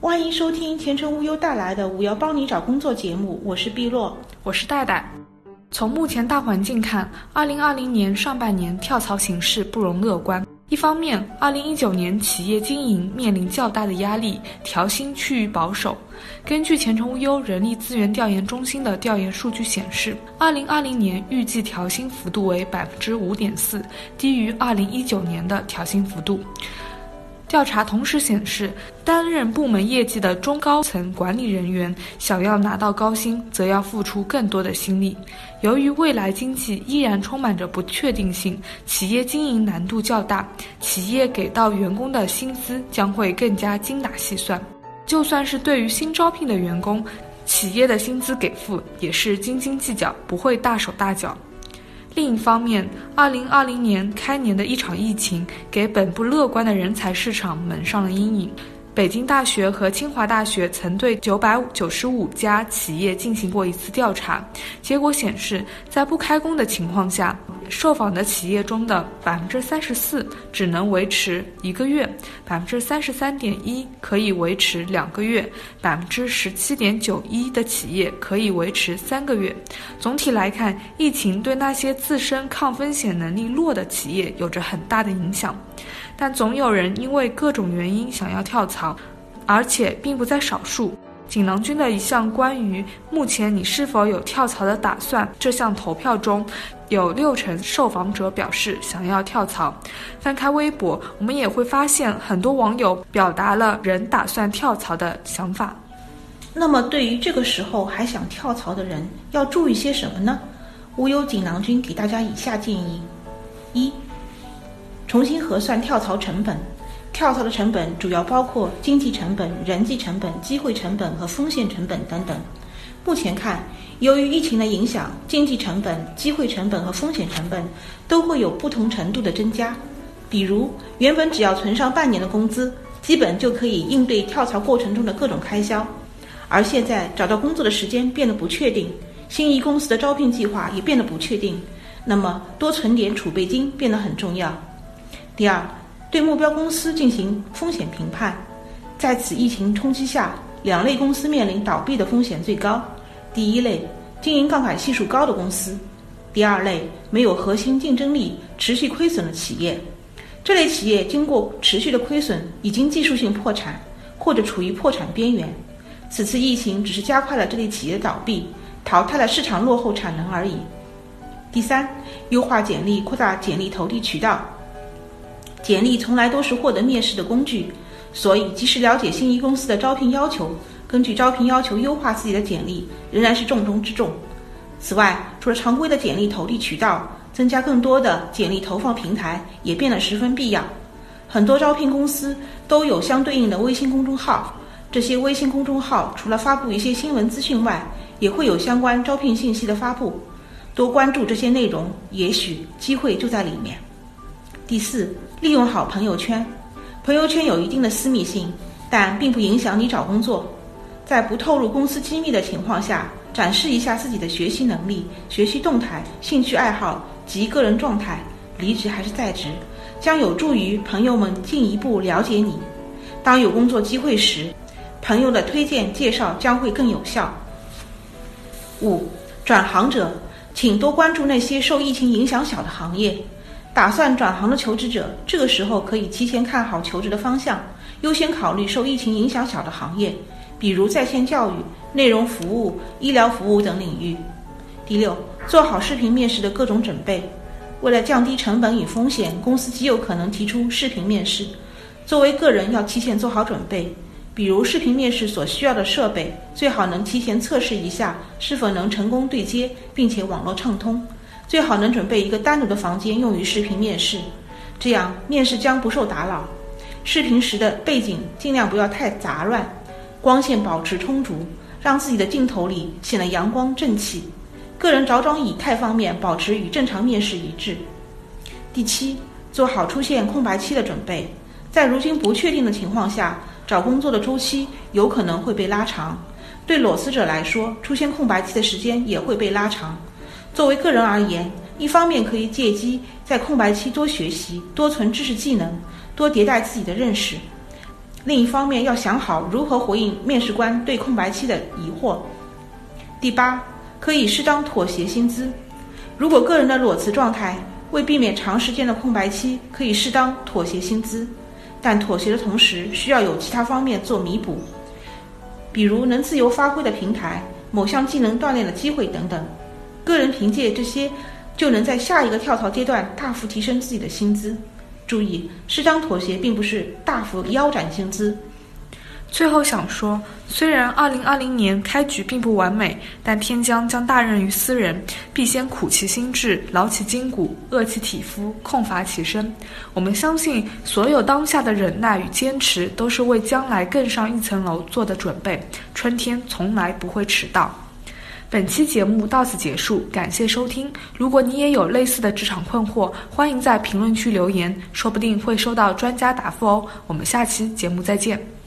欢迎收听前程无忧带来的“五幺帮你找工作”节目，我是碧落，我是戴戴。从目前大环境看，二零二零年上半年跳槽形势不容乐观。一方面，二零一九年企业经营面临较大的压力，调薪趋于保守。根据前程无忧人力资源调研中心的调研数据显示，二零二零年预计调薪幅度为百分之五点四，低于二零一九年的调薪幅度。调查同时显示，担任部门业绩的中高层管理人员想要拿到高薪，则要付出更多的心力。由于未来经济依然充满着不确定性，企业经营难度较大，企业给到员工的薪资将会更加精打细算。就算是对于新招聘的员工，企业的薪资给付也是斤斤计较，不会大手大脚。另一方面，二零二零年开年的一场疫情，给本不乐观的人才市场蒙上了阴影。北京大学和清华大学曾对九百九十五家企业进行过一次调查，结果显示，在不开工的情况下，受访的企业中的百分之三十四只能维持一个月，百分之三十三点一可以维持两个月，百分之十七点九一的企业可以维持三个月。总体来看，疫情对那些自身抗风险能力弱的企业有着很大的影响。但总有人因为各种原因想要跳槽，而且并不在少数。锦囊君的一项关于目前你是否有跳槽的打算这项投票中，有六成受访者表示想要跳槽。翻开微博，我们也会发现很多网友表达了人打算跳槽的想法。那么，对于这个时候还想跳槽的人，要注意些什么呢？无忧锦囊君给大家以下建议：一。重新核算跳槽成本，跳槽的成本主要包括经济成本、人际成本、机会成本和风险成本等等。目前看，由于疫情的影响，经济成本、机会成本和风险成本都会有不同程度的增加。比如，原本只要存上半年的工资，基本就可以应对跳槽过程中的各种开销，而现在找到工作的时间变得不确定，心仪公司的招聘计划也变得不确定，那么多存点储备金变得很重要。第二，对目标公司进行风险评判。在此疫情冲击下，两类公司面临倒闭的风险最高。第一类，经营杠杆系数高的公司；第二类，没有核心竞争力、持续亏损的企业。这类企业经过持续的亏损，已经技术性破产或者处于破产边缘。此次疫情只是加快了这类企业的倒闭，淘汰了市场落后产能而已。第三，优化简历，扩大简历投递渠道。简历从来都是获得面试的工具，所以及时了解心仪公司的招聘要求，根据招聘要求优化自己的简历，仍然是重中之重。此外，除了常规的简历投递渠道，增加更多的简历投放平台也变得十分必要。很多招聘公司都有相对应的微信公众号，这些微信公众号除了发布一些新闻资讯外，也会有相关招聘信息的发布。多关注这些内容，也许机会就在里面。第四。利用好朋友圈，朋友圈有一定的私密性，但并不影响你找工作。在不透露公司机密的情况下，展示一下自己的学习能力、学习动态、兴趣爱好及个人状态，离职还是在职，将有助于朋友们进一步了解你。当有工作机会时，朋友的推荐介绍将会更有效。五，转行者，请多关注那些受疫情影响小的行业。打算转行的求职者，这个时候可以提前看好求职的方向，优先考虑受疫情影响小的行业，比如在线教育、内容服务、医疗服务等领域。第六，做好视频面试的各种准备。为了降低成本与风险，公司极有可能提出视频面试。作为个人，要提前做好准备，比如视频面试所需要的设备，最好能提前测试一下是否能成功对接，并且网络畅通。最好能准备一个单独的房间用于视频面试，这样面试将不受打扰。视频时的背景尽量不要太杂乱，光线保持充足，让自己的镜头里显得阳光正气。个人着装仪态方面保持与正常面试一致。第七，做好出现空白期的准备。在如今不确定的情况下，找工作的周期有可能会被拉长。对裸辞者来说，出现空白期的时间也会被拉长。作为个人而言，一方面可以借机在空白期多学习、多存知识技能、多迭代自己的认识；另一方面要想好如何回应面试官对空白期的疑惑。第八，可以适当妥协薪资。如果个人的裸辞状态，为避免长时间的空白期，可以适当妥协薪资，但妥协的同时需要有其他方面做弥补，比如能自由发挥的平台、某项技能锻炼的机会等等。个人凭借这些，就能在下一个跳槽阶段大幅提升自己的薪资。注意，适当妥协并不是大幅腰斩薪资。最后想说，虽然2020年开局并不完美，但天将将大任于斯人，必先苦其心志，劳其筋骨，饿其体肤，空乏其身。我们相信，所有当下的忍耐与坚持，都是为将来更上一层楼做的准备。春天从来不会迟到。本期节目到此结束，感谢收听。如果你也有类似的职场困惑，欢迎在评论区留言，说不定会收到专家答复哦。我们下期节目再见。